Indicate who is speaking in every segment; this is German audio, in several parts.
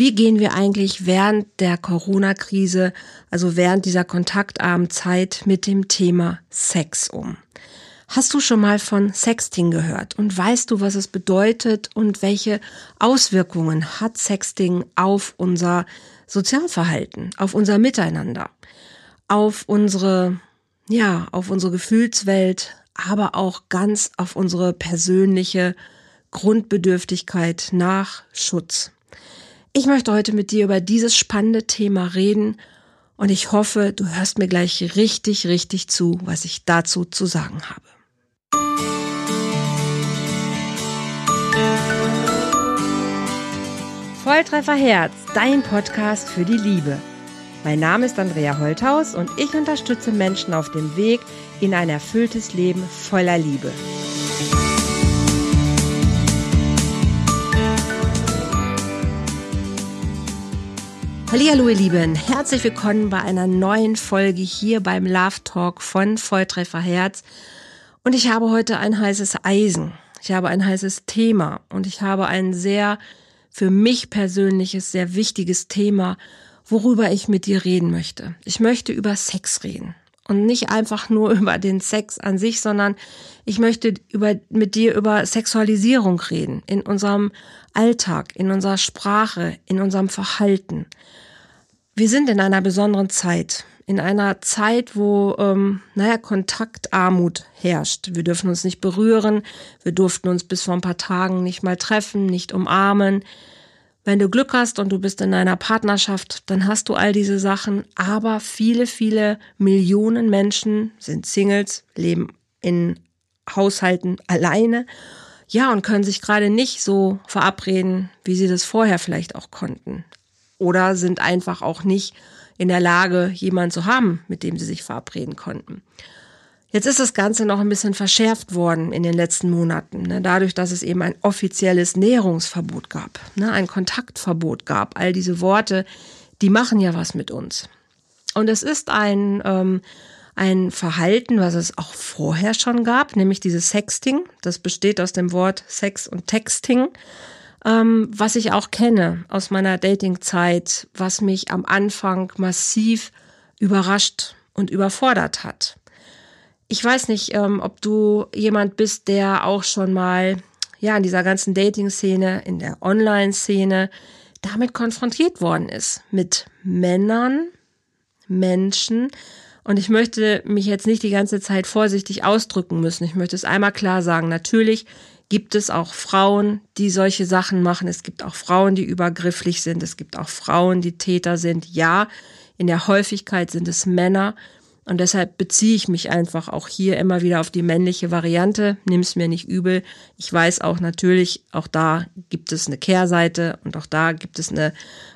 Speaker 1: Wie gehen wir eigentlich während der Corona-Krise, also während dieser kontaktarmen Zeit mit dem Thema Sex um? Hast du schon mal von Sexting gehört und weißt du, was es bedeutet und welche Auswirkungen hat Sexting auf unser Sozialverhalten, auf unser Miteinander, auf unsere, ja, auf unsere Gefühlswelt, aber auch ganz auf unsere persönliche Grundbedürftigkeit nach Schutz. Ich möchte heute mit dir über dieses spannende Thema reden und ich hoffe, du hörst mir gleich richtig, richtig zu, was ich dazu zu sagen habe. Volltreffer Herz, dein Podcast für die Liebe. Mein Name ist Andrea Holthaus und ich unterstütze Menschen auf dem Weg in ein erfülltes Leben voller Liebe. Hallo ihr Lieben, herzlich willkommen bei einer neuen Folge hier beim Love Talk von Volltreffer Herz. Und ich habe heute ein heißes Eisen. Ich habe ein heißes Thema und ich habe ein sehr für mich persönliches, sehr wichtiges Thema, worüber ich mit dir reden möchte. Ich möchte über Sex reden. Und nicht einfach nur über den Sex an sich, sondern ich möchte über, mit dir über Sexualisierung reden. In unserem Alltag, in unserer Sprache, in unserem Verhalten. Wir sind in einer besonderen Zeit. In einer Zeit, wo, ähm, naja, Kontaktarmut herrscht. Wir dürfen uns nicht berühren. Wir durften uns bis vor ein paar Tagen nicht mal treffen, nicht umarmen. Wenn du Glück hast und du bist in einer Partnerschaft, dann hast du all diese Sachen. Aber viele, viele Millionen Menschen sind Singles, leben in Haushalten alleine ja, und können sich gerade nicht so verabreden, wie sie das vorher vielleicht auch konnten. Oder sind einfach auch nicht in der Lage, jemanden zu haben, mit dem sie sich verabreden konnten. Jetzt ist das Ganze noch ein bisschen verschärft worden in den letzten Monaten, ne, dadurch, dass es eben ein offizielles Näherungsverbot gab, ne, ein Kontaktverbot gab. All diese Worte, die machen ja was mit uns. Und es ist ein ähm, ein Verhalten, was es auch vorher schon gab, nämlich dieses Sexting. Das besteht aus dem Wort Sex und Texting, ähm, was ich auch kenne aus meiner Datingzeit, was mich am Anfang massiv überrascht und überfordert hat. Ich weiß nicht, ähm, ob du jemand bist, der auch schon mal ja in dieser ganzen Dating-Szene, in der Online-Szene damit konfrontiert worden ist mit Männern, Menschen, und ich möchte mich jetzt nicht die ganze Zeit vorsichtig ausdrücken müssen. Ich möchte es einmal klar sagen. Natürlich gibt es auch Frauen, die solche Sachen machen. Es gibt auch Frauen, die übergrifflich sind. Es gibt auch Frauen, die Täter sind. Ja, in der Häufigkeit sind es Männer. Und deshalb beziehe ich mich einfach auch hier immer wieder auf die männliche Variante. Nimm es mir nicht übel. Ich weiß auch natürlich, auch da gibt es eine Kehrseite und auch da gibt es eine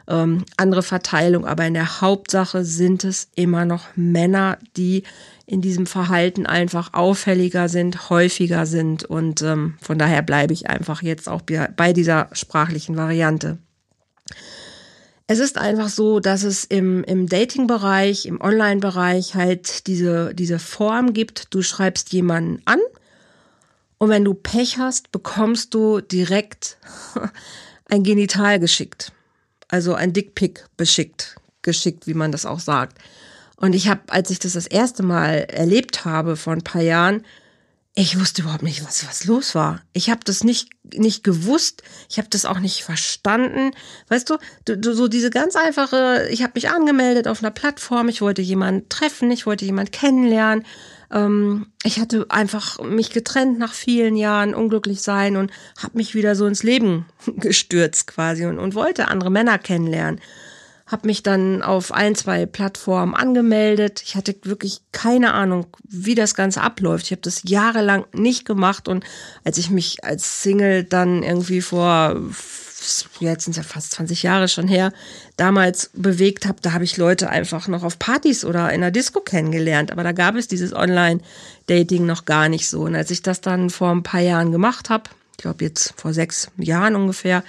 Speaker 1: ähm, andere Verteilung. Aber in der Hauptsache sind es immer noch Männer, die in diesem Verhalten einfach auffälliger sind, häufiger sind. Und ähm, von daher bleibe ich einfach jetzt auch bei dieser sprachlichen Variante. Es ist einfach so, dass es im, im Dating-Bereich, im Online-Bereich halt diese, diese Form gibt. Du schreibst jemanden an und wenn du Pech hast, bekommst du direkt ein Genital geschickt. Also ein Dickpick beschickt, geschickt, wie man das auch sagt. Und ich habe, als ich das das erste Mal erlebt habe vor ein paar Jahren, ich wusste überhaupt nicht, was, was los war. Ich habe das nicht, nicht gewusst. Ich habe das auch nicht verstanden. Weißt du, du, du so diese ganz einfache, ich habe mich angemeldet auf einer Plattform, ich wollte jemanden treffen, ich wollte jemanden kennenlernen. Ähm, ich hatte einfach mich getrennt nach vielen Jahren, unglücklich sein und habe mich wieder so ins Leben gestürzt quasi und, und wollte andere Männer kennenlernen habe mich dann auf ein, zwei Plattformen angemeldet. Ich hatte wirklich keine Ahnung, wie das Ganze abläuft. Ich habe das jahrelang nicht gemacht und als ich mich als Single dann irgendwie vor jetzt sind es ja fast 20 Jahre schon her, damals bewegt habe, da habe ich Leute einfach noch auf Partys oder in der Disco kennengelernt. Aber da gab es dieses Online-Dating noch gar nicht so. Und als ich das dann vor ein paar Jahren gemacht habe, ich glaube jetzt vor sechs Jahren ungefähr,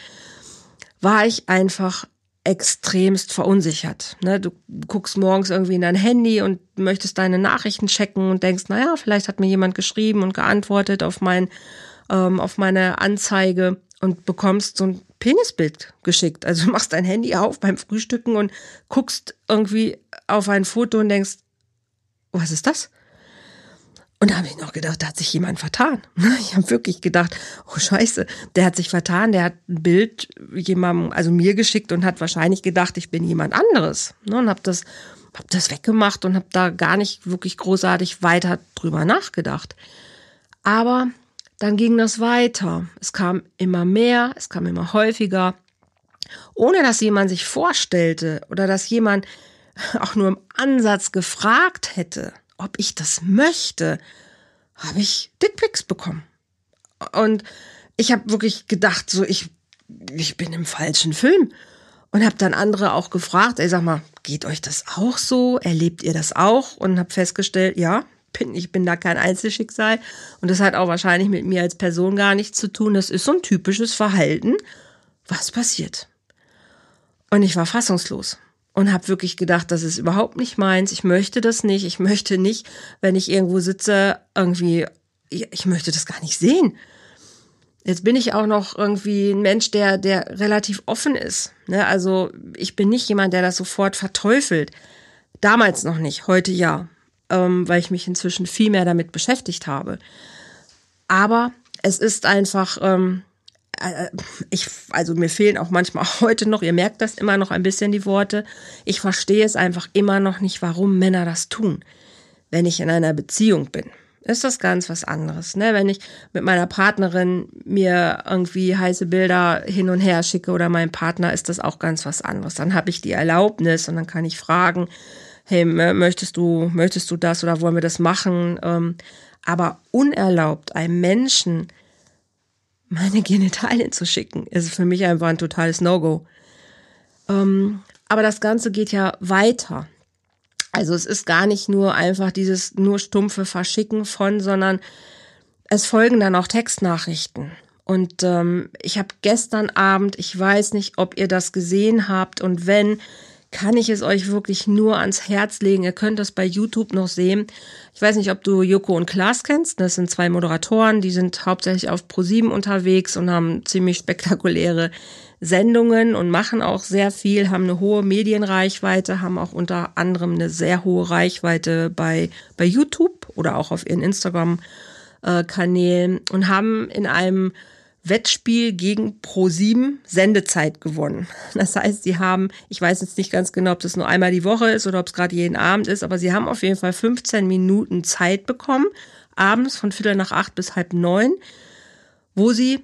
Speaker 1: war ich einfach extremst verunsichert. Ne? Du guckst morgens irgendwie in dein Handy und möchtest deine Nachrichten checken und denkst, naja, vielleicht hat mir jemand geschrieben und geantwortet auf mein, ähm, auf meine Anzeige und bekommst so ein Penisbild geschickt. Also machst dein Handy auf beim Frühstücken und guckst irgendwie auf ein Foto und denkst, was ist das? Und da habe ich noch gedacht, da hat sich jemand vertan. Ich habe wirklich gedacht, oh Scheiße, der hat sich vertan, der hat ein Bild jemandem, also mir geschickt und hat wahrscheinlich gedacht, ich bin jemand anderes. Ne, und habe das, hab das weggemacht und habe da gar nicht wirklich großartig weiter drüber nachgedacht. Aber dann ging das weiter. Es kam immer mehr, es kam immer häufiger, ohne dass jemand sich vorstellte oder dass jemand auch nur im Ansatz gefragt hätte ob ich das möchte, habe ich Dickpics bekommen. Und ich habe wirklich gedacht, so ich, ich bin im falschen Film. Und habe dann andere auch gefragt, ey, sag mal, geht euch das auch so? Erlebt ihr das auch? Und habe festgestellt, ja, bin, ich bin da kein Einzelschicksal. Und das hat auch wahrscheinlich mit mir als Person gar nichts zu tun. Das ist so ein typisches Verhalten, was passiert. Und ich war fassungslos und habe wirklich gedacht, das ist überhaupt nicht meins. Ich möchte das nicht. Ich möchte nicht, wenn ich irgendwo sitze, irgendwie, ich möchte das gar nicht sehen. Jetzt bin ich auch noch irgendwie ein Mensch, der, der relativ offen ist. Ne? Also ich bin nicht jemand, der das sofort verteufelt. Damals noch nicht, heute ja, ähm, weil ich mich inzwischen viel mehr damit beschäftigt habe. Aber es ist einfach, ähm, äh, ich, also mir fehlen auch manchmal heute noch, ihr merkt das immer noch ein bisschen die Worte. Ich verstehe es einfach immer noch nicht, warum Männer das tun, wenn ich in einer Beziehung bin. Ist das ganz was anderes, ne? Wenn ich mit meiner Partnerin mir irgendwie heiße Bilder hin und her schicke oder meinem Partner, ist das auch ganz was anderes. Dann habe ich die Erlaubnis und dann kann ich fragen, hey, möchtest du, möchtest du das oder wollen wir das machen? Ähm, aber unerlaubt einem Menschen meine Genitalien zu schicken, ist für mich einfach ein totales No-Go. Ähm, aber das Ganze geht ja weiter. Also es ist gar nicht nur einfach dieses nur stumpfe Verschicken von, sondern es folgen dann auch Textnachrichten. Und ähm, ich habe gestern Abend, ich weiß nicht, ob ihr das gesehen habt und wenn, kann ich es euch wirklich nur ans Herz legen. Ihr könnt das bei YouTube noch sehen. Ich weiß nicht, ob du Joko und Klaas kennst. Das sind zwei Moderatoren, die sind hauptsächlich auf ProSieben unterwegs und haben ziemlich spektakuläre Sendungen und machen auch sehr viel, haben eine hohe Medienreichweite, haben auch unter anderem eine sehr hohe Reichweite bei, bei YouTube oder auch auf ihren Instagram-Kanälen und haben in einem Wettspiel gegen Pro7 Sendezeit gewonnen. Das heißt, sie haben, ich weiß jetzt nicht ganz genau, ob das nur einmal die Woche ist oder ob es gerade jeden Abend ist, aber sie haben auf jeden Fall 15 Minuten Zeit bekommen, abends von Viertel nach acht bis halb neun, wo sie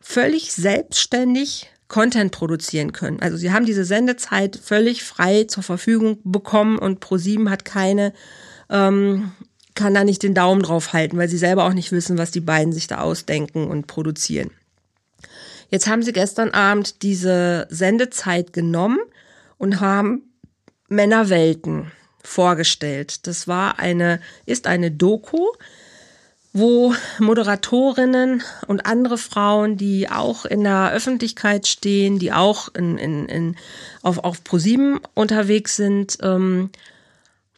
Speaker 1: völlig selbstständig Content produzieren können. Also sie haben diese Sendezeit völlig frei zur Verfügung bekommen und Pro7 hat keine ähm, kann da nicht den Daumen drauf halten, weil sie selber auch nicht wissen, was die beiden sich da ausdenken und produzieren. Jetzt haben sie gestern Abend diese Sendezeit genommen und haben Männerwelten vorgestellt. Das war eine, ist eine Doku, wo Moderatorinnen und andere Frauen, die auch in der Öffentlichkeit stehen, die auch in, in, in, auf, auf ProSieben unterwegs sind, ähm,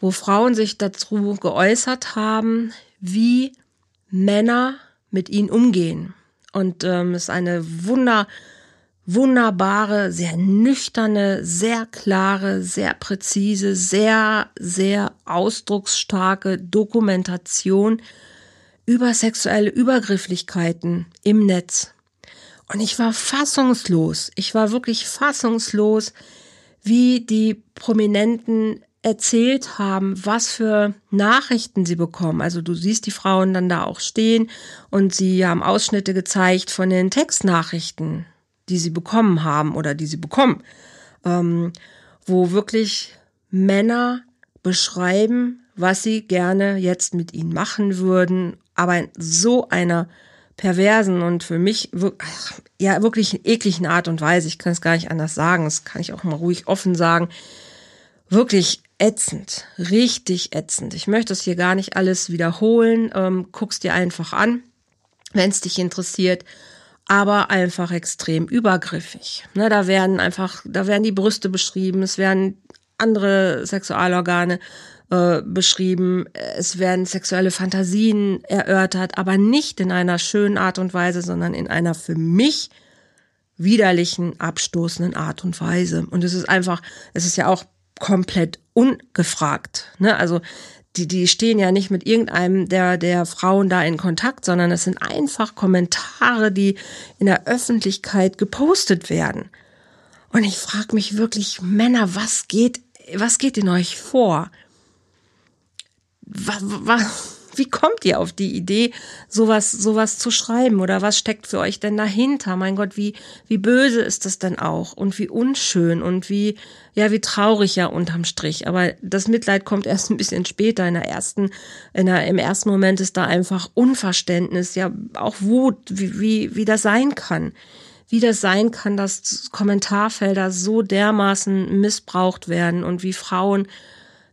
Speaker 1: wo Frauen sich dazu geäußert haben, wie Männer mit ihnen umgehen. Und ähm, es ist eine wunder, wunderbare, sehr nüchterne, sehr klare, sehr präzise, sehr, sehr ausdrucksstarke Dokumentation über sexuelle Übergrifflichkeiten im Netz. Und ich war fassungslos. Ich war wirklich fassungslos, wie die Prominenten erzählt haben, was für Nachrichten sie bekommen. Also du siehst die Frauen dann da auch stehen und sie haben Ausschnitte gezeigt von den Textnachrichten, die sie bekommen haben oder die sie bekommen, ähm, wo wirklich Männer beschreiben, was sie gerne jetzt mit ihnen machen würden, aber in so einer perversen und für mich ja wirklich ekligen Art und Weise. Ich kann es gar nicht anders sagen. Das kann ich auch mal ruhig offen sagen. Wirklich ätzend, richtig ätzend. Ich möchte das hier gar nicht alles wiederholen. Ähm, guck's dir einfach an, wenn es dich interessiert. Aber einfach extrem übergriffig. Ne, da werden einfach, da werden die Brüste beschrieben, es werden andere Sexualorgane äh, beschrieben, es werden sexuelle Fantasien erörtert, aber nicht in einer schönen Art und Weise, sondern in einer für mich widerlichen, abstoßenden Art und Weise. Und es ist einfach, es ist ja auch komplett ungefragt. Ne? Also die, die stehen ja nicht mit irgendeinem der, der Frauen da in Kontakt, sondern es sind einfach Kommentare, die in der Öffentlichkeit gepostet werden. Und ich frage mich wirklich, Männer, was geht, was geht in euch vor? Was, was, wie kommt ihr auf die Idee, sowas, sowas zu schreiben? Oder was steckt für euch denn dahinter? Mein Gott, wie, wie böse ist das denn auch? Und wie unschön und wie, ja, wie traurig ja unterm Strich. Aber das Mitleid kommt erst ein bisschen später. In der ersten, in der, im ersten Moment ist da einfach Unverständnis, ja, auch Wut, wie, wie, wie das sein kann wie das sein kann, dass Kommentarfelder so dermaßen missbraucht werden und wie Frauen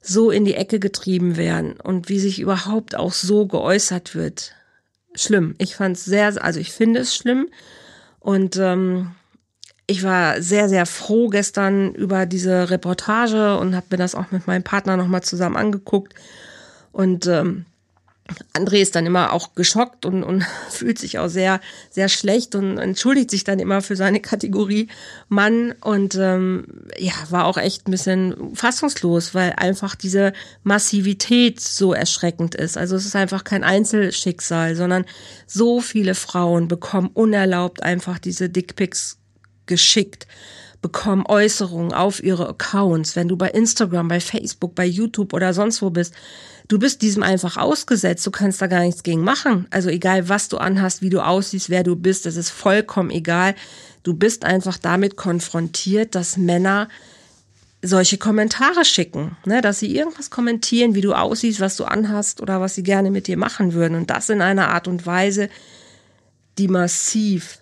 Speaker 1: so in die Ecke getrieben werden und wie sich überhaupt auch so geäußert wird. Schlimm. Ich fand es sehr, also ich finde es schlimm. Und ähm, ich war sehr, sehr froh gestern über diese Reportage und habe mir das auch mit meinem Partner nochmal zusammen angeguckt. Und ähm, André ist dann immer auch geschockt und, und fühlt sich auch sehr, sehr schlecht und entschuldigt sich dann immer für seine Kategorie Mann und ähm, ja, war auch echt ein bisschen fassungslos, weil einfach diese Massivität so erschreckend ist. Also es ist einfach kein Einzelschicksal, sondern so viele Frauen bekommen unerlaubt einfach diese Dickpics geschickt bekommen Äußerungen auf ihre Accounts, wenn du bei Instagram, bei Facebook, bei YouTube oder sonst wo bist du bist diesem einfach ausgesetzt. Du kannst da gar nichts gegen machen. Also egal, was du anhast, wie du aussiehst, wer du bist, das ist vollkommen egal. Du bist einfach damit konfrontiert, dass Männer solche Kommentare schicken, ne, dass sie irgendwas kommentieren, wie du aussiehst, was du anhast oder was sie gerne mit dir machen würden. Und das in einer Art und Weise, die massiv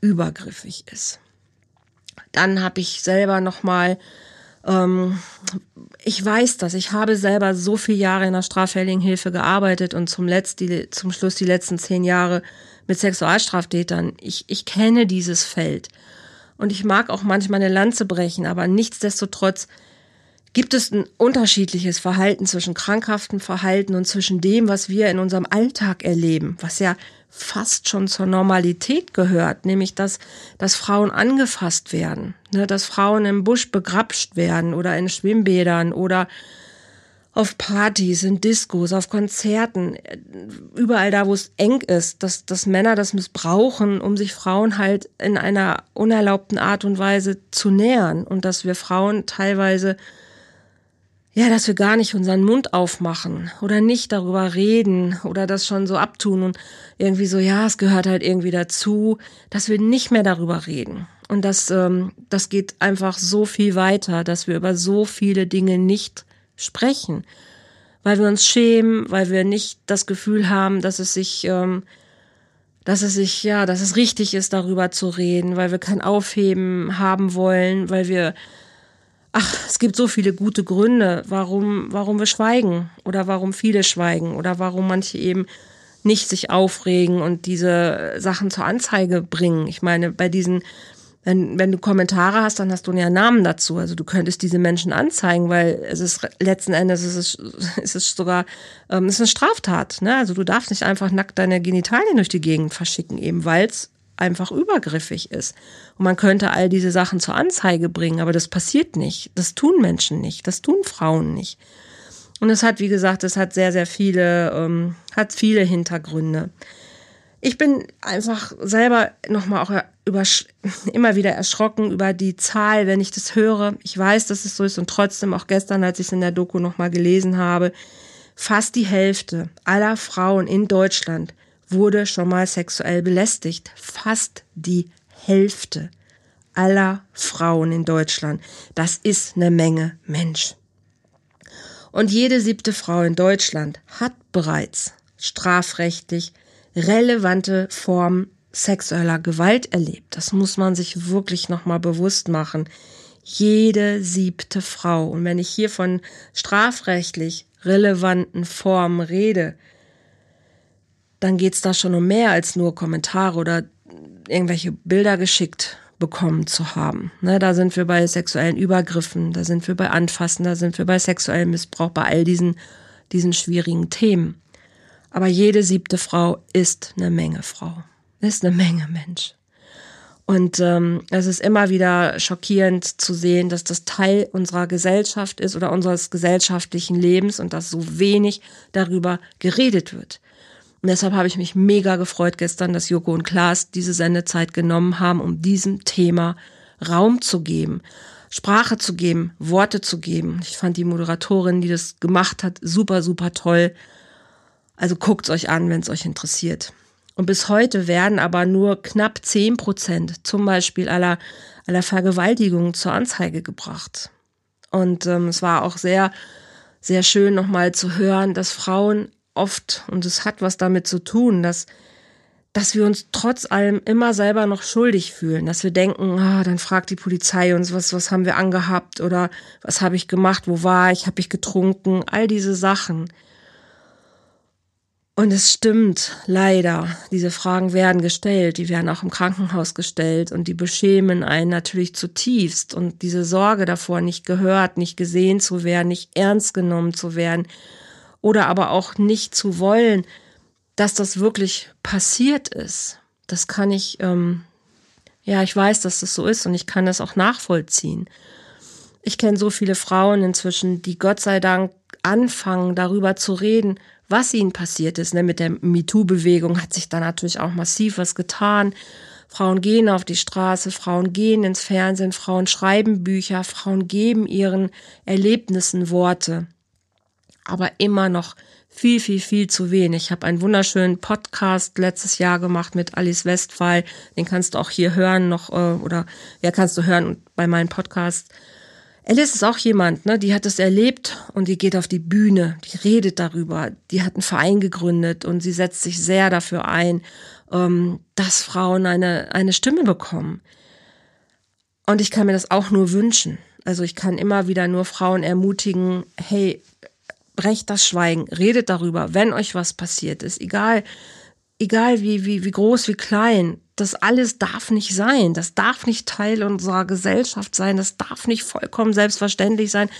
Speaker 1: übergriffig ist. Dann habe ich selber noch mal ähm, ich weiß das. Ich habe selber so viele Jahre in der straffälligen Hilfe gearbeitet und zum, Letzt, die, zum Schluss die letzten zehn Jahre mit Sexualstraftätern. Ich, ich kenne dieses Feld. Und ich mag auch manchmal eine Lanze brechen, aber nichtsdestotrotz gibt es ein unterschiedliches Verhalten zwischen krankhaftem Verhalten und zwischen dem, was wir in unserem Alltag erleben, was ja fast schon zur Normalität gehört, nämlich dass, dass Frauen angefasst werden, ne, dass Frauen im Busch begrapscht werden oder in Schwimmbädern oder auf Partys, in Diskos, auf Konzerten, überall da, wo es eng ist, dass, dass Männer das missbrauchen, um sich Frauen halt in einer unerlaubten Art und Weise zu nähern und dass wir Frauen teilweise ja, dass wir gar nicht unseren Mund aufmachen oder nicht darüber reden oder das schon so abtun und irgendwie so, ja, es gehört halt irgendwie dazu, dass wir nicht mehr darüber reden. Und das, ähm, das geht einfach so viel weiter, dass wir über so viele Dinge nicht sprechen, weil wir uns schämen, weil wir nicht das Gefühl haben, dass es sich, ähm, dass es sich, ja, dass es richtig ist, darüber zu reden, weil wir kein Aufheben haben wollen, weil wir ach, es gibt so viele gute Gründe, warum, warum wir schweigen oder warum viele schweigen oder warum manche eben nicht sich aufregen und diese Sachen zur Anzeige bringen. Ich meine, bei diesen, wenn, wenn du Kommentare hast, dann hast du ja Namen dazu. Also du könntest diese Menschen anzeigen, weil es ist letzten Endes es ist, es ist sogar ähm, es ist eine Straftat. Ne? Also du darfst nicht einfach nackt deine Genitalien durch die Gegend verschicken, eben weil es einfach übergriffig ist. Und man könnte all diese Sachen zur Anzeige bringen, aber das passiert nicht. Das tun Menschen nicht, das tun Frauen nicht. Und es hat, wie gesagt, es hat sehr, sehr viele, ähm, hat viele Hintergründe. Ich bin einfach selber nochmal auch über, immer wieder erschrocken über die Zahl, wenn ich das höre. Ich weiß, dass es so ist und trotzdem auch gestern, als ich es in der Doku nochmal gelesen habe, fast die Hälfte aller Frauen in Deutschland wurde schon mal sexuell belästigt. Fast die Hälfte aller Frauen in Deutschland. Das ist eine Menge Mensch. Und jede siebte Frau in Deutschland hat bereits strafrechtlich relevante Formen sexueller Gewalt erlebt. Das muss man sich wirklich nochmal bewusst machen. Jede siebte Frau. Und wenn ich hier von strafrechtlich relevanten Formen rede, dann geht's da schon um mehr als nur Kommentare oder irgendwelche Bilder geschickt bekommen zu haben. Ne, da sind wir bei sexuellen Übergriffen, da sind wir bei Anfassen, da sind wir bei sexuellem Missbrauch, bei all diesen, diesen schwierigen Themen. Aber jede siebte Frau ist eine Menge Frau, ist eine Menge Mensch. Und ähm, es ist immer wieder schockierend zu sehen, dass das Teil unserer Gesellschaft ist oder unseres gesellschaftlichen Lebens und dass so wenig darüber geredet wird. Und deshalb habe ich mich mega gefreut gestern, dass Joko und Klaas diese Sendezeit genommen haben, um diesem Thema Raum zu geben, Sprache zu geben, Worte zu geben. Ich fand die Moderatorin, die das gemacht hat, super, super toll. Also guckt's euch an, wenn es euch interessiert. Und bis heute werden aber nur knapp zehn Prozent zum Beispiel aller, aller Vergewaltigungen zur Anzeige gebracht. Und ähm, es war auch sehr, sehr schön nochmal zu hören, dass Frauen oft, und es hat was damit zu tun, dass, dass wir uns trotz allem immer selber noch schuldig fühlen, dass wir denken, ah, dann fragt die Polizei uns, was, was haben wir angehabt oder was habe ich gemacht, wo war ich, habe ich getrunken, all diese Sachen. Und es stimmt, leider. Diese Fragen werden gestellt, die werden auch im Krankenhaus gestellt und die beschämen einen natürlich zutiefst. Und diese Sorge davor, nicht gehört, nicht gesehen zu werden, nicht ernst genommen zu werden oder aber auch nicht zu wollen, dass das wirklich passiert ist. Das kann ich, ähm, ja, ich weiß, dass das so ist und ich kann das auch nachvollziehen. Ich kenne so viele Frauen inzwischen, die Gott sei Dank anfangen, darüber zu reden, was ihnen passiert ist. Ne? Mit der MeToo-Bewegung hat sich da natürlich auch massiv was getan. Frauen gehen auf die Straße, Frauen gehen ins Fernsehen, Frauen schreiben Bücher, Frauen geben ihren Erlebnissen Worte. Aber immer noch viel, viel, viel zu wenig. Ich habe einen wunderschönen Podcast letztes Jahr gemacht mit Alice Westphal. Den kannst du auch hier hören noch äh, oder ja, kannst du hören bei meinem Podcast. Alice ist auch jemand, ne, die hat es erlebt und die geht auf die Bühne, die redet darüber, die hat einen Verein gegründet und sie setzt sich sehr dafür ein, ähm, dass Frauen eine, eine Stimme bekommen. Und ich kann mir das auch nur wünschen. Also ich kann immer wieder nur Frauen ermutigen, hey, brecht das Schweigen, redet darüber, wenn euch was passiert ist, egal, egal wie, wie, wie groß, wie klein, das alles darf nicht sein. Das darf nicht Teil unserer Gesellschaft sein. Das darf nicht vollkommen selbstverständlich sein,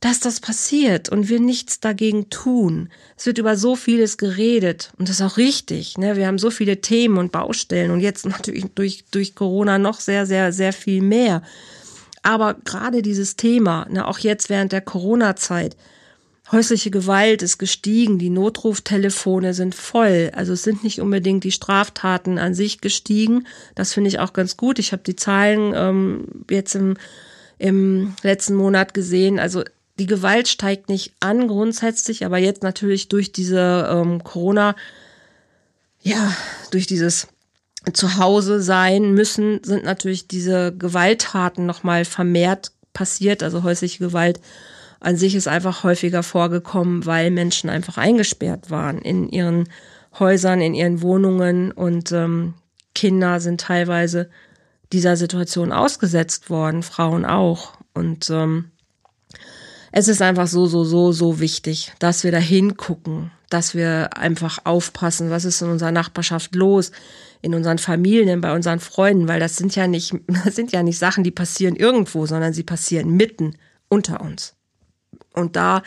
Speaker 1: dass das passiert und wir nichts dagegen tun. Es wird über so vieles geredet und das ist auch richtig. Ne? Wir haben so viele Themen und Baustellen und jetzt natürlich durch, durch Corona noch sehr, sehr, sehr viel mehr. Aber gerade dieses Thema, ne, auch jetzt während der Corona-Zeit, Häusliche Gewalt ist gestiegen, die Notruftelefone sind voll. Also es sind nicht unbedingt die Straftaten an sich gestiegen. Das finde ich auch ganz gut. Ich habe die Zahlen ähm, jetzt im, im letzten Monat gesehen. Also die Gewalt steigt nicht an grundsätzlich, aber jetzt natürlich durch diese ähm, Corona, ja, durch dieses Zuhause sein müssen, sind natürlich diese Gewalttaten nochmal vermehrt passiert, also häusliche Gewalt an sich ist einfach häufiger vorgekommen, weil Menschen einfach eingesperrt waren in ihren Häusern, in ihren Wohnungen. Und ähm, Kinder sind teilweise dieser Situation ausgesetzt worden, Frauen auch. Und ähm, es ist einfach so, so, so, so wichtig, dass wir da hingucken, dass wir einfach aufpassen, was ist in unserer Nachbarschaft los, in unseren Familien, bei unseren Freunden, weil das sind ja nicht, das sind ja nicht Sachen, die passieren irgendwo, sondern sie passieren mitten unter uns und da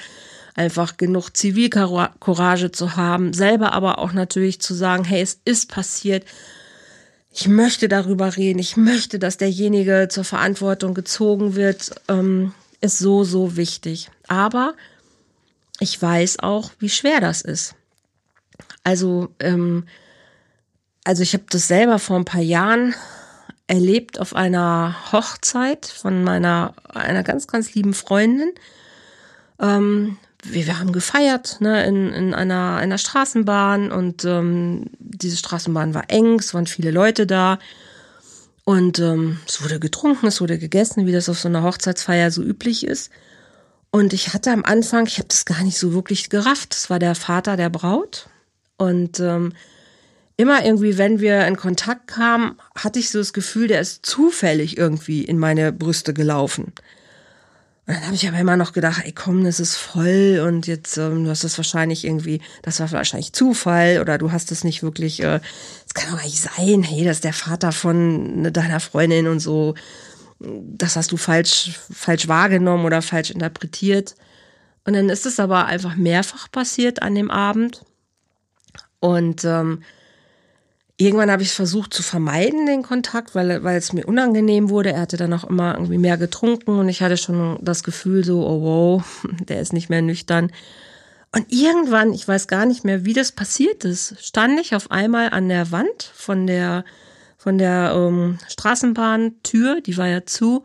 Speaker 1: einfach genug Zivilcourage zu haben, selber aber auch natürlich zu sagen, hey, es ist passiert. Ich möchte darüber reden. Ich möchte, dass derjenige zur Verantwortung gezogen wird, ähm, ist so, so wichtig. Aber ich weiß auch, wie schwer das ist. Also, ähm, also ich habe das selber vor ein paar Jahren erlebt auf einer Hochzeit von meiner einer ganz, ganz lieben Freundin. Ähm, wir, wir haben gefeiert ne, in, in einer, einer Straßenbahn und ähm, diese Straßenbahn war eng, es waren viele Leute da. Und ähm, es wurde getrunken, es wurde gegessen, wie das auf so einer Hochzeitsfeier so üblich ist. Und ich hatte am Anfang, ich habe das gar nicht so wirklich gerafft. Das war der Vater der Braut. Und ähm, immer irgendwie, wenn wir in Kontakt kamen, hatte ich so das Gefühl, der ist zufällig irgendwie in meine Brüste gelaufen. Und dann habe ich aber immer noch gedacht, ey komm, das ist voll und jetzt ähm, du hast das wahrscheinlich irgendwie, das war wahrscheinlich Zufall oder du hast es nicht wirklich, äh, es kann doch gar nicht sein, hey, das ist der Vater von ne, deiner Freundin und so. Das hast du falsch, falsch wahrgenommen oder falsch interpretiert. Und dann ist es aber einfach mehrfach passiert an dem Abend. Und ähm, Irgendwann habe ich versucht zu vermeiden, den Kontakt, weil, weil es mir unangenehm wurde. Er hatte dann auch immer irgendwie mehr getrunken und ich hatte schon das Gefühl so, oh wow, der ist nicht mehr nüchtern. Und irgendwann, ich weiß gar nicht mehr, wie das passiert ist, stand ich auf einmal an der Wand von der, von der ähm, Straßenbahntür, die war ja zu,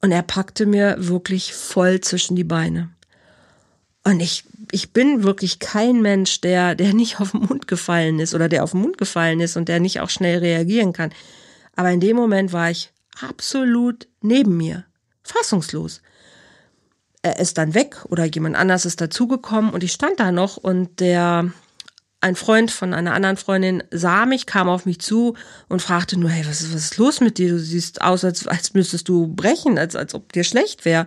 Speaker 1: und er packte mir wirklich voll zwischen die Beine. Und ich, ich bin wirklich kein Mensch, der, der nicht auf den Mund gefallen ist oder der auf den Mund gefallen ist und der nicht auch schnell reagieren kann. Aber in dem Moment war ich absolut neben mir, fassungslos. Er ist dann weg oder jemand anders ist dazugekommen und ich stand da noch und der, ein Freund von einer anderen Freundin sah mich, kam auf mich zu und fragte nur, hey, was ist, was ist los mit dir? Du siehst aus, als, als müsstest du brechen, als, als ob dir schlecht wäre.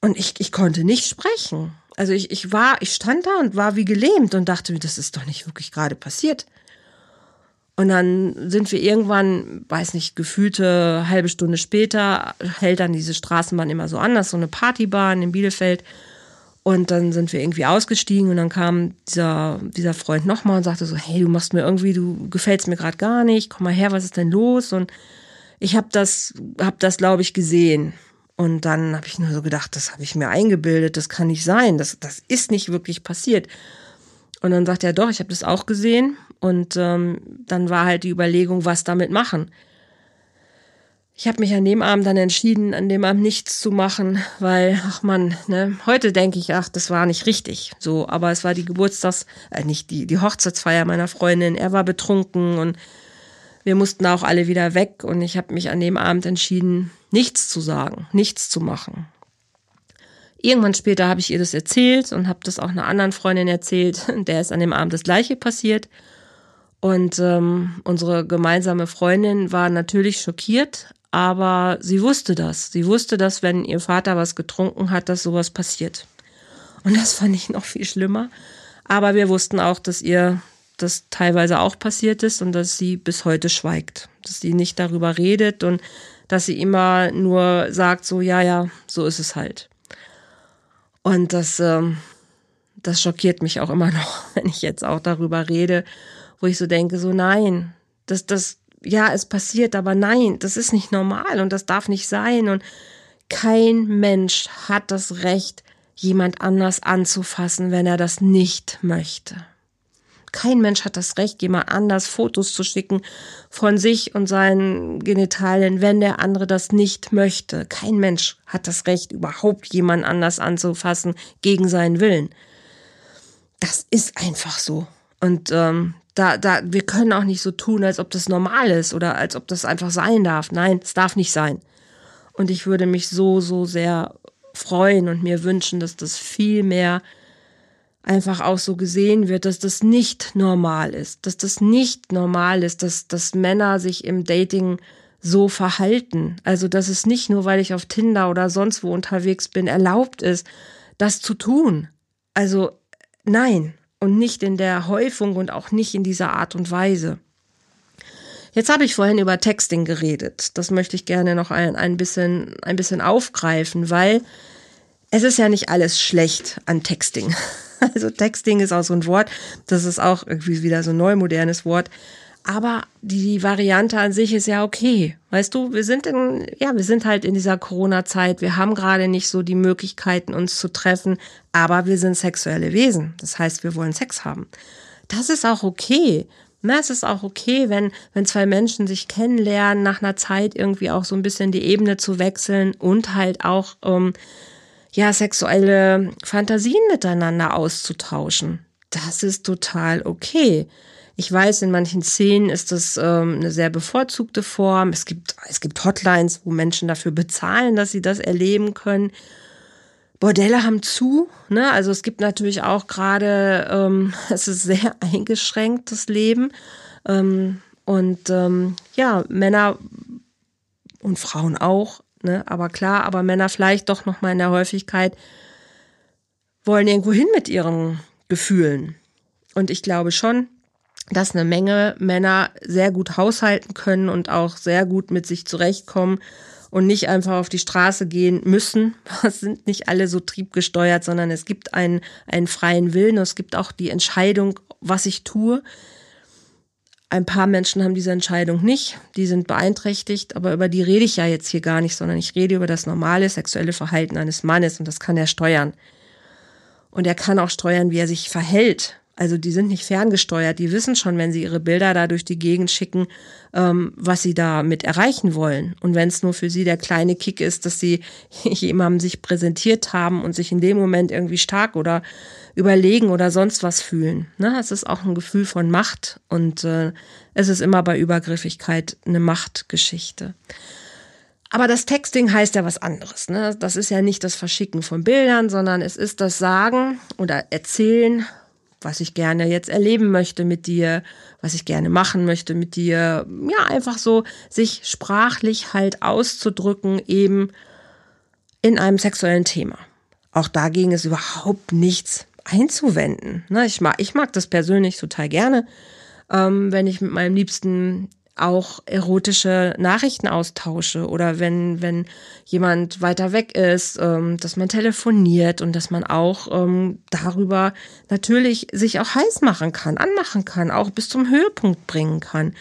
Speaker 1: Und ich, ich konnte nicht sprechen. Also ich, ich war, ich stand da und war wie gelähmt und dachte mir, das ist doch nicht wirklich gerade passiert. Und dann sind wir irgendwann, weiß nicht, gefühlte halbe Stunde später, hält dann diese Straßenbahn immer so an, das ist so eine Partybahn in Bielefeld. Und dann sind wir irgendwie ausgestiegen und dann kam dieser, dieser Freund nochmal und sagte so, hey, du machst mir irgendwie, du gefällst mir gerade gar nicht, komm mal her, was ist denn los? Und ich habe das, hab das, glaube ich, gesehen. Und dann habe ich nur so gedacht, das habe ich mir eingebildet, das kann nicht sein, das, das ist nicht wirklich passiert. Und dann sagt er, doch, ich habe das auch gesehen. Und ähm, dann war halt die Überlegung, was damit machen. Ich habe mich an dem Abend dann entschieden, an dem Abend nichts zu machen, weil, ach man, ne, heute denke ich, ach, das war nicht richtig. So, aber es war die Geburtstags, äh, nicht die, die Hochzeitsfeier meiner Freundin. Er war betrunken und wir mussten auch alle wieder weg. Und ich habe mich an dem Abend entschieden, nichts zu sagen, nichts zu machen. Irgendwann später habe ich ihr das erzählt und habe das auch einer anderen Freundin erzählt. Der ist an dem Abend das gleiche passiert. Und ähm, unsere gemeinsame Freundin war natürlich schockiert, aber sie wusste das. Sie wusste, dass wenn ihr Vater was getrunken hat, dass sowas passiert. Und das fand ich noch viel schlimmer. Aber wir wussten auch, dass ihr das teilweise auch passiert ist und dass sie bis heute schweigt, dass sie nicht darüber redet und dass sie immer nur sagt, so, ja, ja, so ist es halt. Und das, ähm, das schockiert mich auch immer noch, wenn ich jetzt auch darüber rede, wo ich so denke, so, nein, das, das, ja, es passiert, aber nein, das ist nicht normal und das darf nicht sein und kein Mensch hat das Recht, jemand anders anzufassen, wenn er das nicht möchte. Kein Mensch hat das Recht, jemand anders Fotos zu schicken von sich und seinen Genitalien, wenn der andere das nicht möchte. Kein Mensch hat das Recht, überhaupt jemand anders anzufassen gegen seinen Willen. Das ist einfach so. Und ähm, da, da, wir können auch nicht so tun, als ob das normal ist oder als ob das einfach sein darf. Nein, es darf nicht sein. Und ich würde mich so, so sehr freuen und mir wünschen, dass das viel mehr einfach auch so gesehen wird, dass das nicht normal ist, dass das nicht normal ist, dass, dass Männer sich im Dating so verhalten. Also, dass es nicht nur, weil ich auf Tinder oder sonst wo unterwegs bin, erlaubt ist, das zu tun. Also, nein. Und nicht in der Häufung und auch nicht in dieser Art und Weise. Jetzt habe ich vorhin über Texting geredet. Das möchte ich gerne noch ein, ein, bisschen, ein bisschen aufgreifen, weil es ist ja nicht alles schlecht an Texting. Also Texting ist auch so ein Wort, das ist auch irgendwie wieder so ein neumodernes Wort. Aber die Variante an sich ist ja okay. Weißt du, wir sind in, ja, wir sind halt in dieser Corona-Zeit. Wir haben gerade nicht so die Möglichkeiten, uns zu treffen. Aber wir sind sexuelle Wesen. Das heißt, wir wollen Sex haben. Das ist auch okay. Na, es ist auch okay, wenn, wenn zwei Menschen sich kennenlernen, nach einer Zeit irgendwie auch so ein bisschen die Ebene zu wechseln und halt auch, ähm, ja, sexuelle Fantasien miteinander auszutauschen. Das ist total okay. Ich weiß, in manchen Szenen ist das ähm, eine sehr bevorzugte Form. Es gibt, es gibt Hotlines, wo Menschen dafür bezahlen, dass sie das erleben können. Bordelle haben zu, ne? Also es gibt natürlich auch gerade, ähm, es ist sehr eingeschränkt, das Leben. Ähm, und ähm, ja, Männer und Frauen auch Ne? Aber klar, aber Männer vielleicht doch noch mal in der Häufigkeit wollen irgendwo hin mit ihren Gefühlen. Und ich glaube schon, dass eine Menge Männer sehr gut haushalten können und auch sehr gut mit sich zurechtkommen und nicht einfach auf die Straße gehen müssen. Es sind nicht alle so triebgesteuert, sondern es gibt einen, einen freien Willen. Es gibt auch die Entscheidung, was ich tue. Ein paar Menschen haben diese Entscheidung nicht, die sind beeinträchtigt, aber über die rede ich ja jetzt hier gar nicht, sondern ich rede über das normale sexuelle Verhalten eines Mannes und das kann er steuern. Und er kann auch steuern, wie er sich verhält. Also die sind nicht ferngesteuert, die wissen schon, wenn sie ihre Bilder da durch die Gegend schicken, ähm, was sie damit erreichen wollen. Und wenn es nur für sie der kleine Kick ist, dass sie jemandem sich präsentiert haben und sich in dem Moment irgendwie stark oder überlegen oder sonst was fühlen. Ne? Es ist auch ein Gefühl von Macht und äh, es ist immer bei Übergriffigkeit eine Machtgeschichte. Aber das Texting heißt ja was anderes. Ne? Das ist ja nicht das Verschicken von Bildern, sondern es ist das Sagen oder Erzählen was ich gerne jetzt erleben möchte mit dir, was ich gerne machen möchte mit dir. Ja, einfach so sich sprachlich halt auszudrücken, eben in einem sexuellen Thema. Auch dagegen ist überhaupt nichts einzuwenden. Ne, ich mag, ich mag das persönlich total gerne, ähm, wenn ich mit meinem Liebsten auch erotische Nachrichten austausche oder wenn, wenn jemand weiter weg ist, ähm, dass man telefoniert und dass man auch ähm, darüber natürlich sich auch heiß machen kann, anmachen kann, auch bis zum Höhepunkt bringen kann.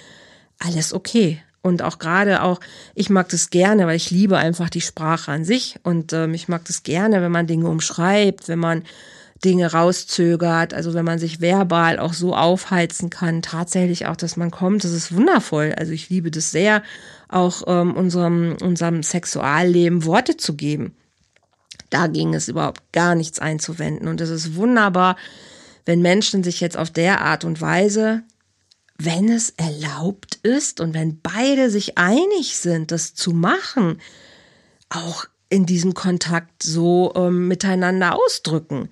Speaker 1: Alles okay. Und auch gerade auch, ich mag das gerne, weil ich liebe einfach die Sprache an sich und ähm, ich mag das gerne, wenn man Dinge umschreibt, wenn man Dinge rauszögert, also wenn man sich verbal auch so aufheizen kann, tatsächlich auch, dass man kommt, das ist wundervoll. Also ich liebe das sehr, auch ähm, unserem, unserem Sexualleben Worte zu geben. Da ging es überhaupt gar nichts einzuwenden. Und es ist wunderbar, wenn Menschen sich jetzt auf der Art und Weise, wenn es erlaubt ist und wenn beide sich einig sind, das zu machen, auch in diesem Kontakt so ähm, miteinander ausdrücken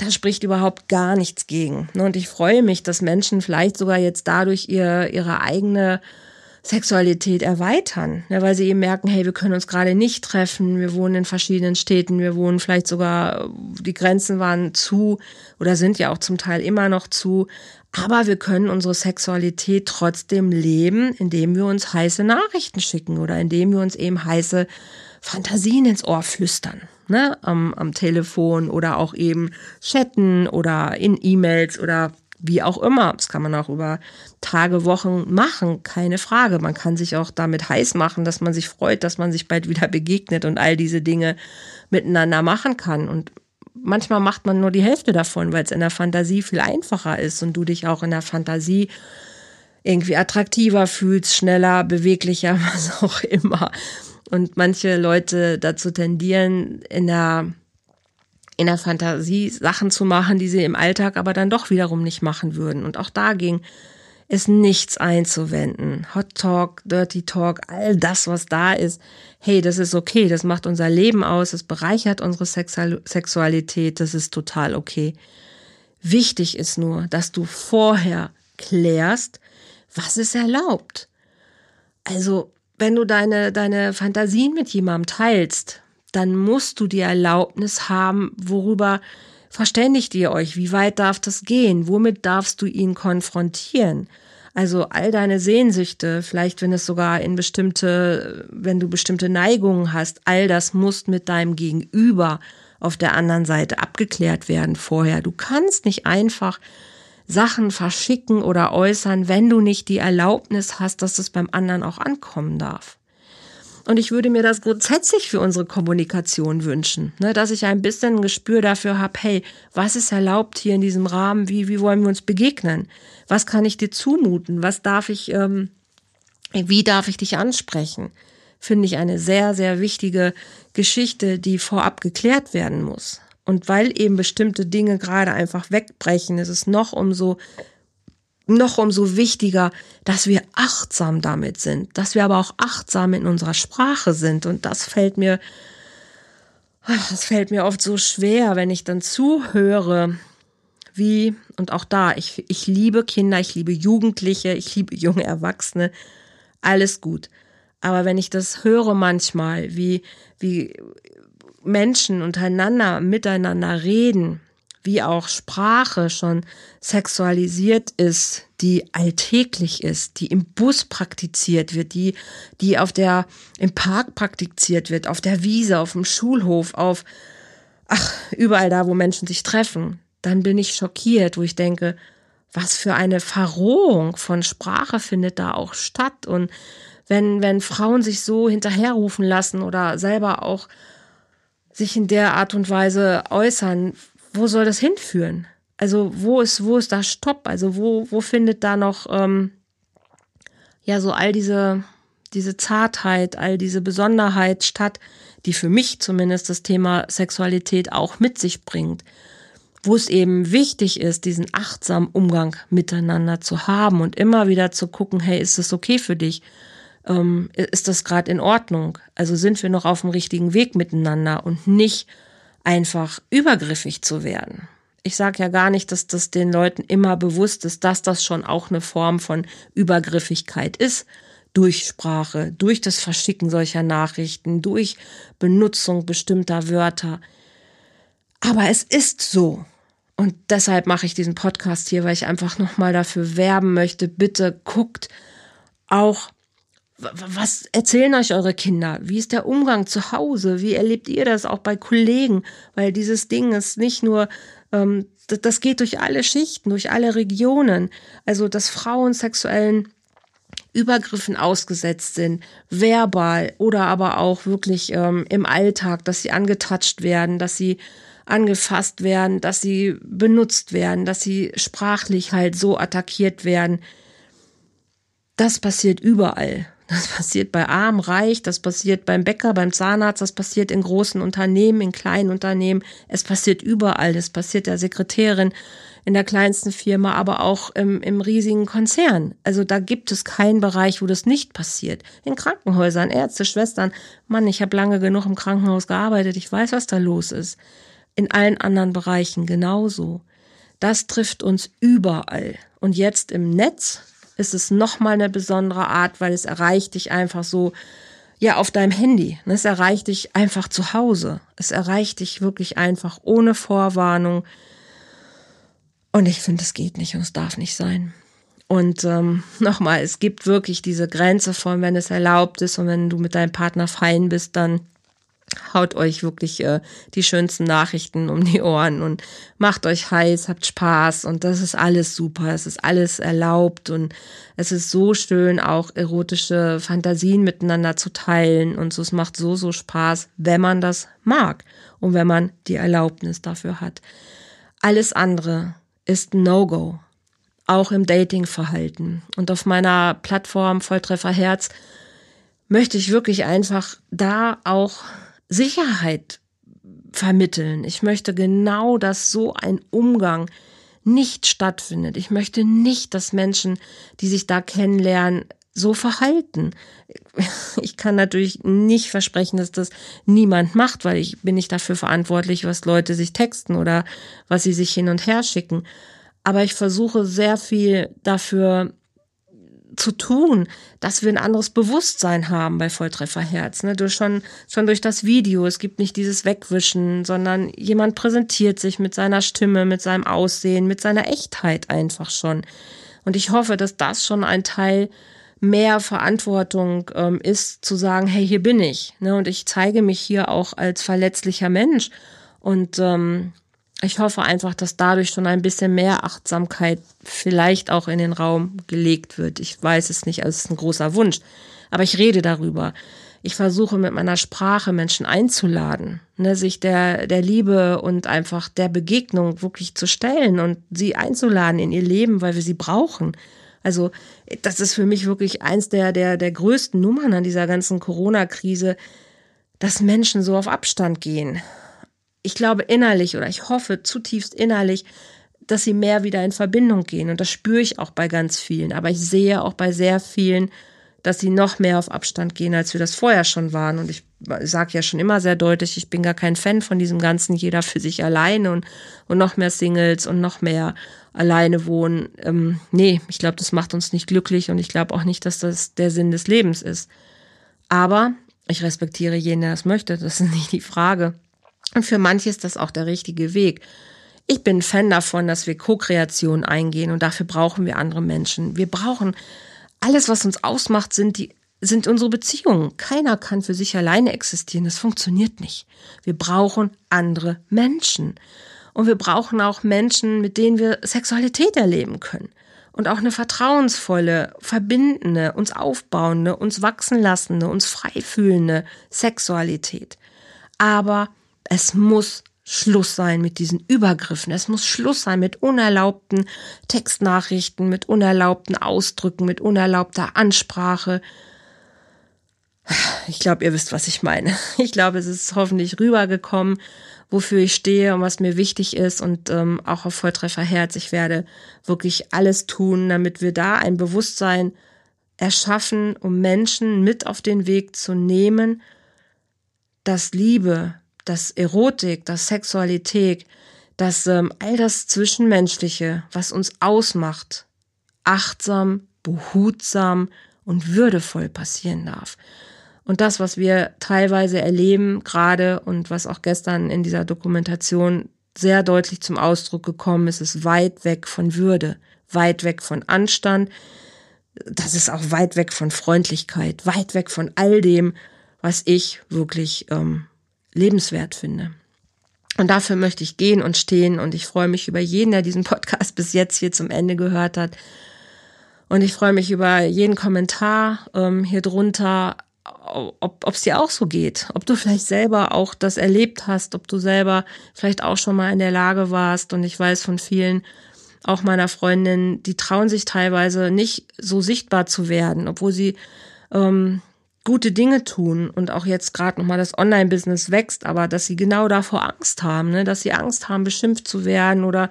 Speaker 1: da spricht überhaupt gar nichts gegen. Ne? Und ich freue mich, dass Menschen vielleicht sogar jetzt dadurch ihr, ihre eigene Sexualität erweitern, ne? weil sie eben merken, hey, wir können uns gerade nicht treffen, wir wohnen in verschiedenen Städten, wir wohnen vielleicht sogar, die Grenzen waren zu oder sind ja auch zum Teil immer noch zu, aber wir können unsere Sexualität trotzdem leben, indem wir uns heiße Nachrichten schicken oder indem wir uns eben heiße Fantasien ins Ohr flüstern ne, am, am Telefon oder auch eben chatten oder in E-Mails oder wie auch immer. Das kann man auch über Tage, Wochen machen, keine Frage. Man kann sich auch damit heiß machen, dass man sich freut, dass man sich bald wieder begegnet und all diese Dinge miteinander machen kann. Und manchmal macht man nur die Hälfte davon, weil es in der Fantasie viel einfacher ist und du dich auch in der Fantasie irgendwie attraktiver fühlst, schneller, beweglicher, was auch immer und manche Leute dazu tendieren, in der, in der Fantasie Sachen zu machen, die sie im Alltag aber dann doch wiederum nicht machen würden. Und auch dagegen ist nichts einzuwenden. Hot Talk, Dirty Talk, all das, was da ist. Hey, das ist okay, das macht unser Leben aus, es bereichert unsere Sexualität, das ist total okay. Wichtig ist nur, dass du vorher klärst, was ist erlaubt. Also wenn du deine, deine Fantasien mit jemandem teilst, dann musst du die Erlaubnis haben, worüber verständigt ihr euch, wie weit darf das gehen, womit darfst du ihn konfrontieren. Also all deine Sehnsüchte, vielleicht wenn es sogar in bestimmte, wenn du bestimmte Neigungen hast, all das muss mit deinem Gegenüber auf der anderen Seite abgeklärt werden vorher. Du kannst nicht einfach Sachen verschicken oder äußern, wenn du nicht die Erlaubnis hast, dass es beim anderen auch ankommen darf. Und ich würde mir das grundsätzlich für unsere Kommunikation wünschen, ne, dass ich ein bisschen ein Gespür dafür habe, hey, was ist erlaubt hier in diesem Rahmen? Wie, wie wollen wir uns begegnen? Was kann ich dir zumuten? Was darf ich, ähm, wie darf ich dich ansprechen? Finde ich eine sehr, sehr wichtige Geschichte, die vorab geklärt werden muss. Und weil eben bestimmte Dinge gerade einfach wegbrechen, ist es noch umso noch umso wichtiger, dass wir achtsam damit sind, dass wir aber auch achtsam in unserer Sprache sind. Und das fällt mir, das fällt mir oft so schwer, wenn ich dann zuhöre, wie, und auch da, ich, ich liebe Kinder, ich liebe Jugendliche, ich liebe junge Erwachsene, alles gut. Aber wenn ich das höre manchmal, wie, wie Menschen untereinander miteinander reden, wie auch Sprache schon sexualisiert ist, die alltäglich ist, die im Bus praktiziert wird, die, die auf der, im Park praktiziert wird, auf der Wiese, auf dem Schulhof, auf, ach, überall da, wo Menschen sich treffen, dann bin ich schockiert, wo ich denke, was für eine Verrohung von Sprache findet da auch statt. Und wenn, wenn Frauen sich so hinterherrufen lassen oder selber auch sich in der Art und Weise äußern, wo soll das hinführen? Also wo ist, wo ist da Stopp? Also wo, wo findet da noch ähm, ja so all diese, diese Zartheit, all diese Besonderheit statt, die für mich zumindest das Thema Sexualität auch mit sich bringt? Wo es eben wichtig ist, diesen achtsamen Umgang miteinander zu haben und immer wieder zu gucken, hey, ist das okay für dich? Ähm, ist das gerade in Ordnung? Also sind wir noch auf dem richtigen Weg miteinander und nicht einfach übergriffig zu werden. Ich sage ja gar nicht, dass das den Leuten immer bewusst ist, dass das schon auch eine Form von Übergriffigkeit ist. Durch Sprache, durch das Verschicken solcher Nachrichten, durch Benutzung bestimmter Wörter. Aber es ist so. Und deshalb mache ich diesen Podcast hier, weil ich einfach nochmal dafür werben möchte. Bitte guckt auch was erzählen euch eure Kinder? Wie ist der Umgang zu Hause? Wie erlebt ihr das auch bei Kollegen? Weil dieses Ding ist nicht nur, ähm, das, geht durch alle Schichten, durch alle Regionen. Also, dass Frauen sexuellen Übergriffen ausgesetzt sind, verbal oder aber auch wirklich ähm, im Alltag, dass sie angetatscht werden, dass sie angefasst werden, dass sie benutzt werden, dass sie sprachlich halt so attackiert werden. Das passiert überall. Das passiert bei Arm, Reich, das passiert beim Bäcker, beim Zahnarzt, das passiert in großen Unternehmen, in kleinen Unternehmen. Es passiert überall. Das passiert der Sekretärin in der kleinsten Firma, aber auch im, im riesigen Konzern. Also da gibt es keinen Bereich, wo das nicht passiert. In Krankenhäusern, Ärzte, Schwestern. Mann, ich habe lange genug im Krankenhaus gearbeitet. Ich weiß, was da los ist. In allen anderen Bereichen genauso. Das trifft uns überall. Und jetzt im Netz ist es nochmal eine besondere Art, weil es erreicht dich einfach so, ja, auf deinem Handy. Es erreicht dich einfach zu Hause. Es erreicht dich wirklich einfach ohne Vorwarnung. Und ich finde, es geht nicht und es darf nicht sein. Und ähm, nochmal, es gibt wirklich diese Grenze von, wenn es erlaubt ist und wenn du mit deinem Partner fein bist, dann haut euch wirklich äh, die schönsten Nachrichten um die Ohren und macht euch heiß, habt Spaß und das ist alles super, es ist alles erlaubt und es ist so schön, auch erotische Fantasien miteinander zu teilen und so, es macht so, so Spaß, wenn man das mag und wenn man die Erlaubnis dafür hat. Alles andere ist No-Go, auch im Datingverhalten. Und auf meiner Plattform Volltreffer Herz möchte ich wirklich einfach da auch Sicherheit vermitteln. Ich möchte genau, dass so ein Umgang nicht stattfindet. Ich möchte nicht, dass Menschen, die sich da kennenlernen, so verhalten. Ich kann natürlich nicht versprechen, dass das niemand macht, weil ich bin nicht dafür verantwortlich, was Leute sich texten oder was sie sich hin und her schicken. Aber ich versuche sehr viel dafür zu tun, dass wir ein anderes Bewusstsein haben bei Volltrefferherz. Ne? Durch schon, schon durch das Video. Es gibt nicht dieses Wegwischen, sondern jemand präsentiert sich mit seiner Stimme, mit seinem Aussehen, mit seiner Echtheit einfach schon. Und ich hoffe, dass das schon ein Teil mehr Verantwortung ähm, ist, zu sagen, hey, hier bin ich. Ne? Und ich zeige mich hier auch als verletzlicher Mensch. Und ähm, ich hoffe einfach, dass dadurch schon ein bisschen mehr Achtsamkeit vielleicht auch in den Raum gelegt wird. Ich weiß es nicht, also es ist ein großer Wunsch. Aber ich rede darüber. Ich versuche mit meiner Sprache Menschen einzuladen, ne, sich der, der Liebe und einfach der Begegnung wirklich zu stellen und sie einzuladen in ihr Leben, weil wir sie brauchen. Also, das ist für mich wirklich eins der, der, der größten Nummern an dieser ganzen Corona-Krise, dass Menschen so auf Abstand gehen ich glaube innerlich oder ich hoffe zutiefst innerlich, dass sie mehr wieder in Verbindung gehen. Und das spüre ich auch bei ganz vielen. Aber ich sehe auch bei sehr vielen, dass sie noch mehr auf Abstand gehen, als wir das vorher schon waren. Und ich sage ja schon immer sehr deutlich, ich bin gar kein Fan von diesem ganzen jeder für sich alleine und, und noch mehr Singles und noch mehr alleine wohnen. Ähm, nee, ich glaube, das macht uns nicht glücklich und ich glaube auch nicht, dass das der Sinn des Lebens ist. Aber ich respektiere jeden, der das möchte. Das ist nicht die Frage. Und für manche ist das auch der richtige Weg. Ich bin Fan davon, dass wir Co-Kreation eingehen und dafür brauchen wir andere Menschen. Wir brauchen alles, was uns ausmacht, sind die sind unsere Beziehungen. Keiner kann für sich alleine existieren. Das funktioniert nicht. Wir brauchen andere Menschen. Und wir brauchen auch Menschen, mit denen wir Sexualität erleben können. Und auch eine vertrauensvolle, verbindende, uns aufbauende, uns wachsen lassende, uns frei fühlende Sexualität. Aber es muss Schluss sein mit diesen Übergriffen. Es muss Schluss sein mit unerlaubten Textnachrichten, mit unerlaubten Ausdrücken, mit unerlaubter Ansprache. Ich glaube, ihr wisst, was ich meine. Ich glaube, es ist hoffentlich rübergekommen, wofür ich stehe und was mir wichtig ist und ähm, auch auf Volltreffer Herz. Ich werde wirklich alles tun, damit wir da ein Bewusstsein erschaffen, um Menschen mit auf den Weg zu nehmen, dass Liebe, dass Erotik, dass Sexualität, dass ähm, all das Zwischenmenschliche, was uns ausmacht, achtsam, behutsam und würdevoll passieren darf. Und das, was wir teilweise erleben, gerade und was auch gestern in dieser Dokumentation sehr deutlich zum Ausdruck gekommen ist, ist weit weg von Würde, weit weg von Anstand. Das ist auch weit weg von Freundlichkeit, weit weg von all dem, was ich wirklich ähm, lebenswert finde. Und dafür möchte ich gehen und stehen und ich freue mich über jeden, der diesen Podcast bis jetzt hier zum Ende gehört hat. Und ich freue mich über jeden Kommentar ähm, hier drunter, ob es dir auch so geht, ob du vielleicht selber auch das erlebt hast, ob du selber vielleicht auch schon mal in der Lage warst. Und ich weiß von vielen, auch meiner Freundin, die trauen sich teilweise nicht so sichtbar zu werden, obwohl sie ähm, gute Dinge tun und auch jetzt gerade nochmal das Online-Business wächst, aber dass sie genau davor Angst haben, ne? dass sie Angst haben, beschimpft zu werden oder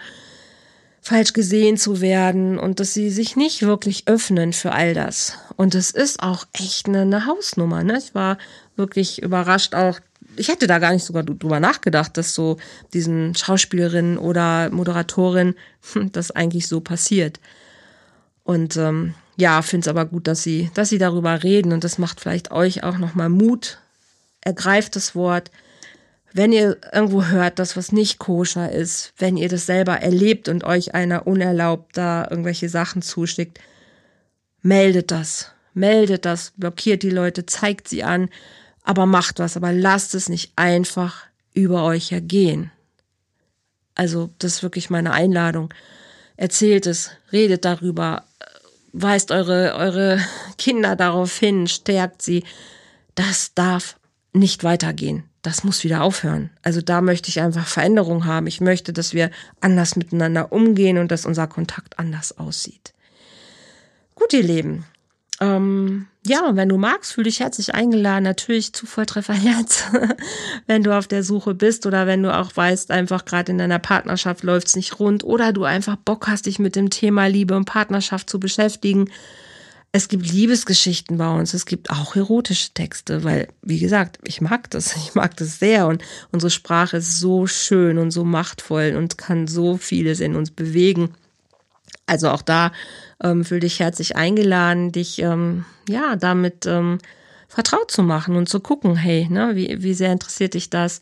Speaker 1: falsch gesehen zu werden und dass sie sich nicht wirklich öffnen für all das. Und es ist auch echt eine, eine Hausnummer. Ne? Ich war wirklich überrascht auch. Ich hätte da gar nicht sogar drüber nachgedacht, dass so diesen Schauspielerinnen oder Moderatorin das eigentlich so passiert. Und ähm, ja, finde es aber gut, dass sie, dass sie darüber reden und das macht vielleicht euch auch nochmal Mut. Ergreift das Wort. Wenn ihr irgendwo hört, dass was nicht koscher ist, wenn ihr das selber erlebt und euch einer unerlaubt da irgendwelche Sachen zuschickt, meldet das. Meldet das, blockiert die Leute, zeigt sie an, aber macht was, aber lasst es nicht einfach über euch ergehen. Also, das ist wirklich meine Einladung. Erzählt es, redet darüber, weist eure, eure Kinder darauf hin, stärkt sie. Das darf nicht weitergehen. Das muss wieder aufhören. Also da möchte ich einfach Veränderung haben. Ich möchte, dass wir anders miteinander umgehen und dass unser Kontakt anders aussieht. Gut, ihr Leben. Ähm, ja, und wenn du magst, fühl dich herzlich eingeladen, natürlich zu Volltrefferherz, wenn du auf der Suche bist oder wenn du auch weißt, einfach gerade in deiner Partnerschaft läuft's nicht rund oder du einfach Bock hast, dich mit dem Thema Liebe und Partnerschaft zu beschäftigen. Es gibt Liebesgeschichten bei uns, es gibt auch erotische Texte, weil, wie gesagt, ich mag das, ich mag das sehr und unsere Sprache ist so schön und so machtvoll und kann so vieles in uns bewegen. Also auch da ähm, fühl dich herzlich eingeladen, dich ähm, ja damit ähm, vertraut zu machen und zu gucken, hey, ne, wie, wie sehr interessiert dich das?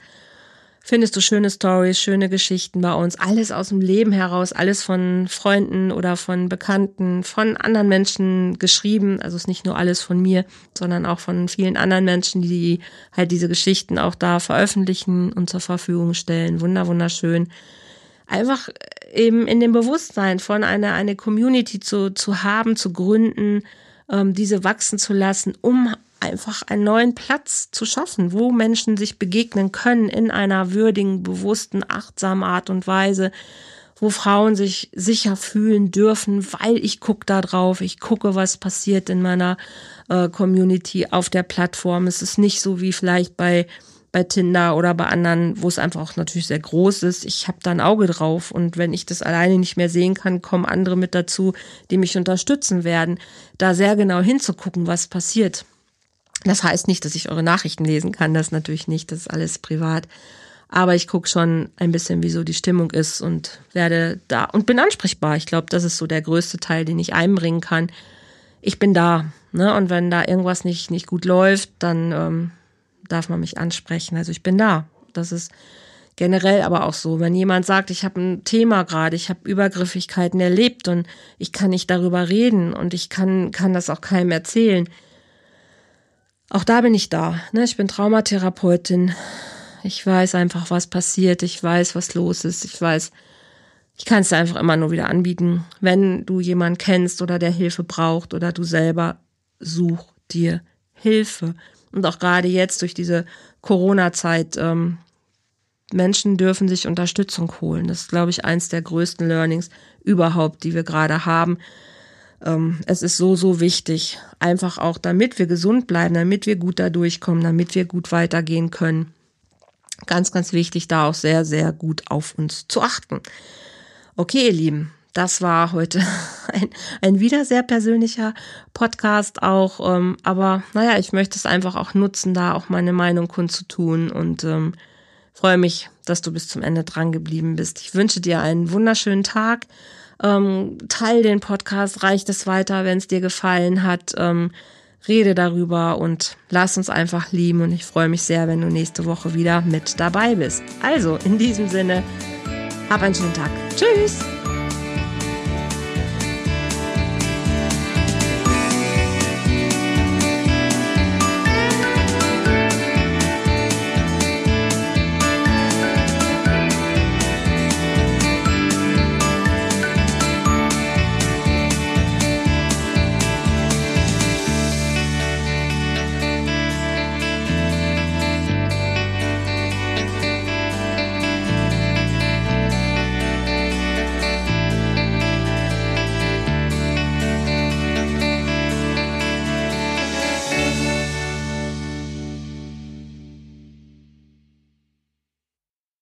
Speaker 1: Findest du schöne Stories, schöne Geschichten bei uns, alles aus dem Leben heraus, alles von Freunden oder von Bekannten, von anderen Menschen geschrieben. Also es ist nicht nur alles von mir, sondern auch von vielen anderen Menschen, die halt diese Geschichten auch da veröffentlichen und zur Verfügung stellen. Wunder, wunderschön einfach eben in dem Bewusstsein von einer eine Community zu, zu haben, zu gründen, ähm, diese wachsen zu lassen, um einfach einen neuen Platz zu schaffen, wo Menschen sich begegnen können in einer würdigen, bewussten, achtsamen Art und Weise, wo Frauen sich sicher fühlen dürfen, weil ich gucke da drauf, ich gucke, was passiert in meiner äh, Community auf der Plattform. Es ist nicht so wie vielleicht bei bei Tinder oder bei anderen, wo es einfach auch natürlich sehr groß ist. Ich habe da ein Auge drauf und wenn ich das alleine nicht mehr sehen kann, kommen andere mit dazu, die mich unterstützen werden, da sehr genau hinzugucken, was passiert. Das heißt nicht, dass ich eure Nachrichten lesen kann, das natürlich nicht, das ist alles privat. Aber ich gucke schon ein bisschen, wie so die Stimmung ist und werde da und bin ansprechbar. Ich glaube, das ist so der größte Teil, den ich einbringen kann. Ich bin da. Ne? Und wenn da irgendwas nicht, nicht gut läuft, dann ähm, darf man mich ansprechen. Also ich bin da. Das ist generell aber auch so. Wenn jemand sagt, ich habe ein Thema gerade, ich habe Übergriffigkeiten erlebt und ich kann nicht darüber reden und ich kann, kann das auch keinem erzählen. Auch da bin ich da. Ne? Ich bin Traumatherapeutin. Ich weiß einfach, was passiert. Ich weiß, was los ist. Ich weiß, ich kann es einfach immer nur wieder anbieten. Wenn du jemanden kennst oder der Hilfe braucht oder du selber, such dir Hilfe. Und auch gerade jetzt durch diese Corona-Zeit, ähm, Menschen dürfen sich Unterstützung holen. Das ist, glaube ich, eins der größten Learnings überhaupt, die wir gerade haben. Ähm, es ist so, so wichtig, einfach auch, damit wir gesund bleiben, damit wir gut da durchkommen, damit wir gut weitergehen können. Ganz, ganz wichtig, da auch sehr, sehr gut auf uns zu achten. Okay, ihr Lieben, das war heute ein, ein wieder sehr persönlicher Podcast auch. Ähm, aber naja, ich möchte es einfach auch nutzen, da auch meine Meinung kundzutun und ähm, freue mich, dass du bis zum Ende dran geblieben bist. Ich wünsche dir einen wunderschönen Tag. Ähm, teil den Podcast, reicht es weiter, wenn es dir gefallen hat. Ähm, rede darüber und lass uns einfach lieben. Und ich freue mich sehr, wenn du nächste Woche wieder mit dabei bist. Also, in diesem Sinne, hab einen schönen Tag. Tschüss!